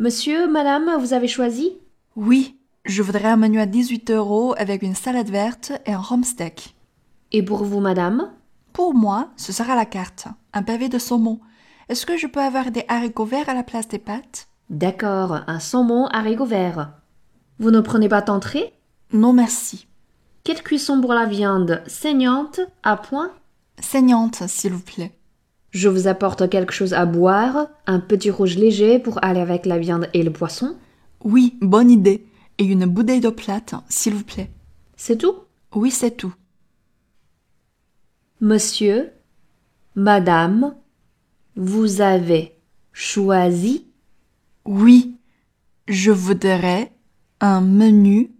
Monsieur, madame, vous avez choisi? Oui, je voudrais un menu à 18 euros avec une salade verte et un rhum steak. Et pour vous, madame? Pour moi, ce sera la carte. Un pavé de saumon. Est-ce que je peux avoir des haricots verts à la place des pâtes? D'accord, un saumon haricot vert. Vous ne prenez pas d'entrée? Non merci. Quelle cuisson pour la viande? Saignante À point? Saignante, s'il vous plaît. Je vous apporte quelque chose à boire, un petit rouge léger pour aller avec la viande et le poisson. Oui, bonne idée. Et une bouteille d'eau plate, s'il vous plaît. C'est tout? Oui, c'est tout. Monsieur, madame, vous avez choisi? Oui, je voudrais un menu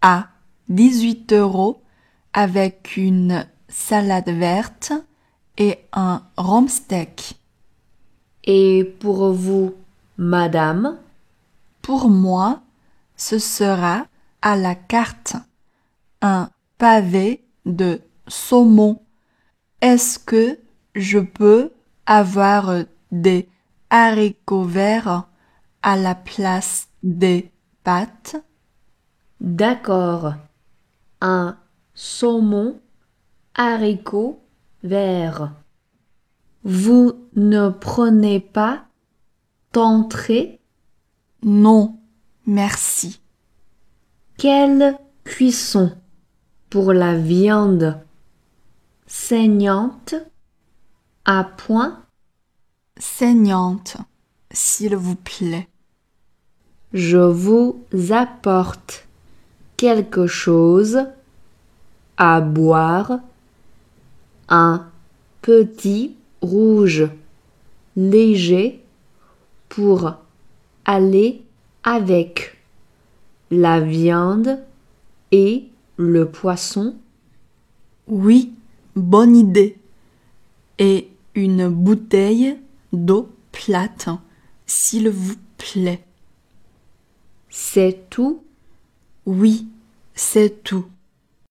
à 18 euros avec une salade verte et un rhum steak. Et pour vous, madame? Pour moi, ce sera à la carte un pavé de saumon. Est-ce que je peux avoir des haricots verts à la place des pâtes? D'accord. Un saumon haricot vert. Vous ne prenez pas d'entrée? Non, merci. Quelle cuisson pour la viande? Saignante à point? Saignante, s'il vous plaît. Je vous apporte quelque chose à boire, un petit rouge léger pour aller avec la viande et le poisson. Oui, bonne idée. Et une bouteille d'eau plate, s'il vous plaît. C'est tout? Oui, c'est tout.